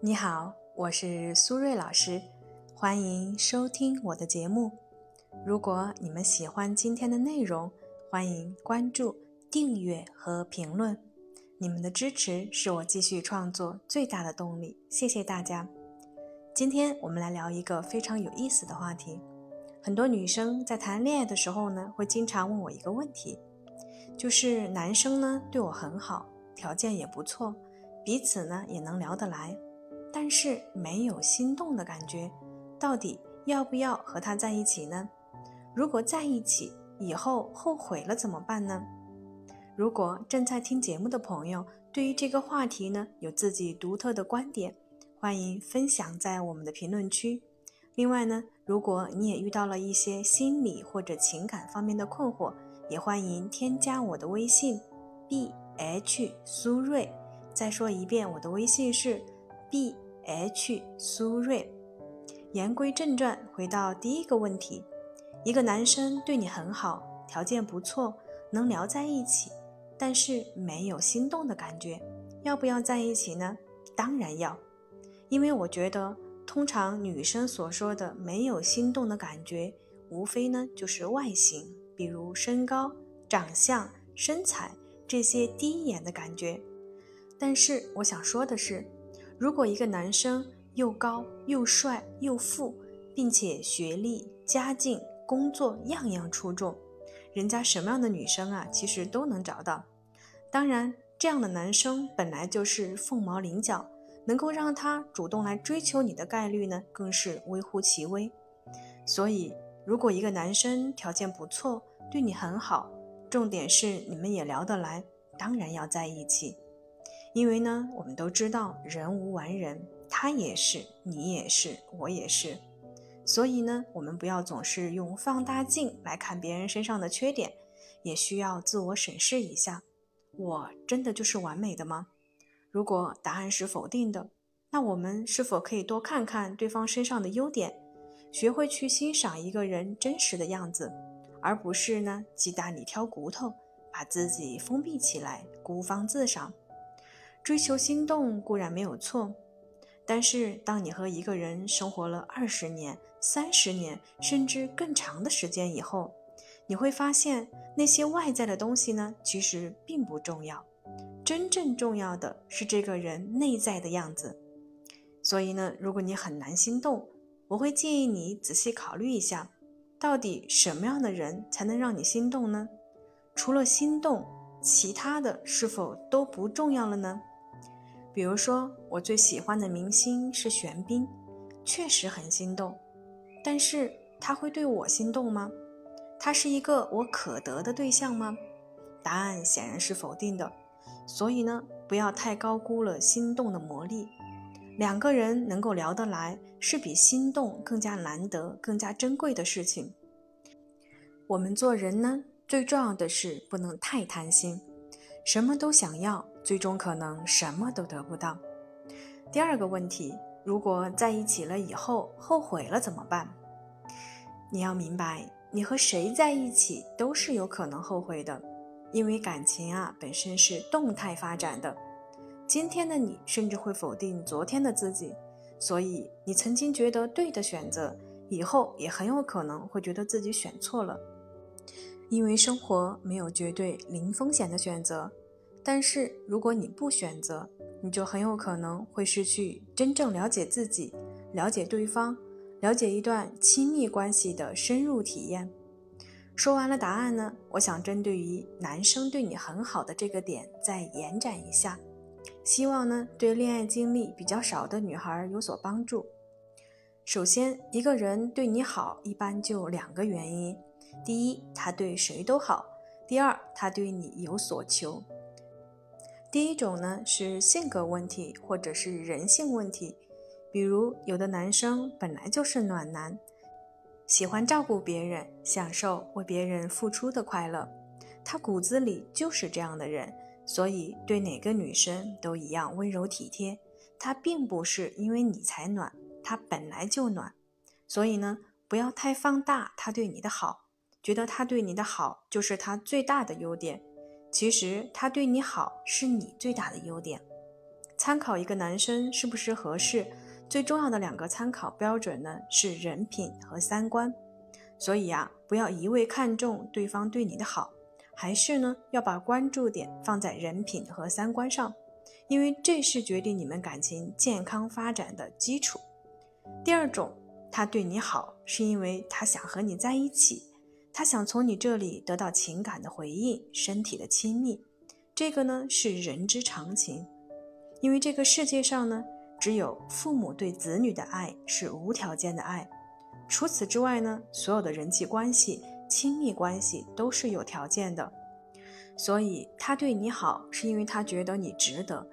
你好，我是苏瑞老师，欢迎收听我的节目。如果你们喜欢今天的内容，欢迎关注、订阅和评论。你们的支持是我继续创作最大的动力，谢谢大家。今天我们来聊一个非常有意思的话题。很多女生在谈恋爱的时候呢，会经常问我一个问题，就是男生呢对我很好，条件也不错，彼此呢也能聊得来。但是没有心动的感觉，到底要不要和他在一起呢？如果在一起以后后悔了怎么办呢？如果正在听节目的朋友对于这个话题呢有自己独特的观点，欢迎分享在我们的评论区。另外呢，如果你也遇到了一些心理或者情感方面的困惑，也欢迎添加我的微信 b h 苏瑞。再说一遍，我的微信是。B H 苏瑞，言归正传，回到第一个问题：一个男生对你很好，条件不错，能聊在一起，但是没有心动的感觉，要不要在一起呢？当然要，因为我觉得，通常女生所说的没有心动的感觉，无非呢就是外形，比如身高、长相、身材这些第一眼的感觉。但是我想说的是。如果一个男生又高又帅又富，并且学历、家境、工作样样出众，人家什么样的女生啊，其实都能找到。当然，这样的男生本来就是凤毛麟角，能够让他主动来追求你的概率呢，更是微乎其微。所以，如果一个男生条件不错，对你很好，重点是你们也聊得来，当然要在一起。因为呢，我们都知道人无完人，他也是，你也是，我也是。所以呢，我们不要总是用放大镜来看别人身上的缺点，也需要自我审视一下：我真的就是完美的吗？如果答案是否定的，那我们是否可以多看看对方身上的优点，学会去欣赏一个人真实的样子，而不是呢鸡蛋里挑骨头，把自己封闭起来，孤芳自赏。追求心动固然没有错，但是当你和一个人生活了二十年、三十年，甚至更长的时间以后，你会发现那些外在的东西呢，其实并不重要。真正重要的是这个人内在的样子。所以呢，如果你很难心动，我会建议你仔细考虑一下，到底什么样的人才能让你心动呢？除了心动，其他的是否都不重要了呢？比如说，我最喜欢的明星是玄彬，确实很心动，但是他会对我心动吗？他是一个我可得的对象吗？答案显然是否定的。所以呢，不要太高估了心动的魔力。两个人能够聊得来，是比心动更加难得、更加珍贵的事情。我们做人呢，最重要的是不能太贪心，什么都想要。最终可能什么都得不到。第二个问题，如果在一起了以后后悔了怎么办？你要明白，你和谁在一起都是有可能后悔的，因为感情啊本身是动态发展的。今天的你甚至会否定昨天的自己，所以你曾经觉得对的选择，以后也很有可能会觉得自己选错了。因为生活没有绝对零风险的选择。但是，如果你不选择，你就很有可能会失去真正了解自己、了解对方、了解一段亲密关系的深入体验。说完了答案呢，我想针对于男生对你很好的这个点再延展一下，希望呢对恋爱经历比较少的女孩有所帮助。首先，一个人对你好，一般就两个原因：第一，他对谁都好；第二，他对你有所求。第一种呢是性格问题，或者是人性问题，比如有的男生本来就是暖男，喜欢照顾别人，享受为别人付出的快乐，他骨子里就是这样的人，所以对哪个女生都一样温柔体贴。他并不是因为你才暖，他本来就暖，所以呢，不要太放大他对你的好，觉得他对你的好就是他最大的优点。其实他对你好是你最大的优点。参考一个男生是不是合适，最重要的两个参考标准呢是人品和三观。所以呀，不要一味看重对方对你的好，还是呢要把关注点放在人品和三观上，因为这是决定你们感情健康发展的基础。第二种，他对你好是因为他想和你在一起，他想从你这里得到情感的回应、身体的亲密，这个呢是人之常情。因为这个世界上呢，只有父母对子女的爱是无条件的爱。除此之外呢，所有的人际关系、亲密关系都是有条件的，所以他对你好是因为他觉得你值得，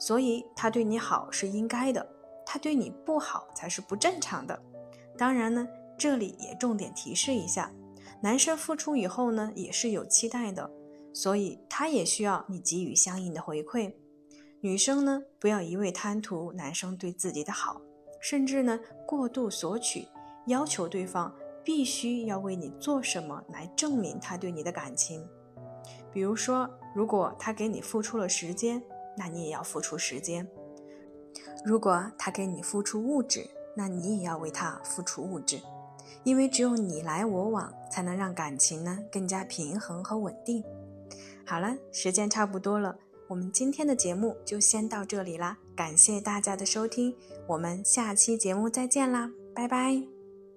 所以他对你好是应该的，他对你不好才是不正常的。当然呢，这里也重点提示一下，男生付出以后呢，也是有期待的，所以他也需要你给予相应的回馈。女生呢，不要一味贪图男生对自己的好，甚至呢过度索取。要求对方必须要为你做什么来证明他对你的感情，比如说，如果他给你付出了时间，那你也要付出时间；如果他给你付出物质，那你也要为他付出物质，因为只有你来我往，才能让感情呢更加平衡和稳定。好了，时间差不多了，我们今天的节目就先到这里啦，感谢大家的收听，我们下期节目再见啦，拜拜。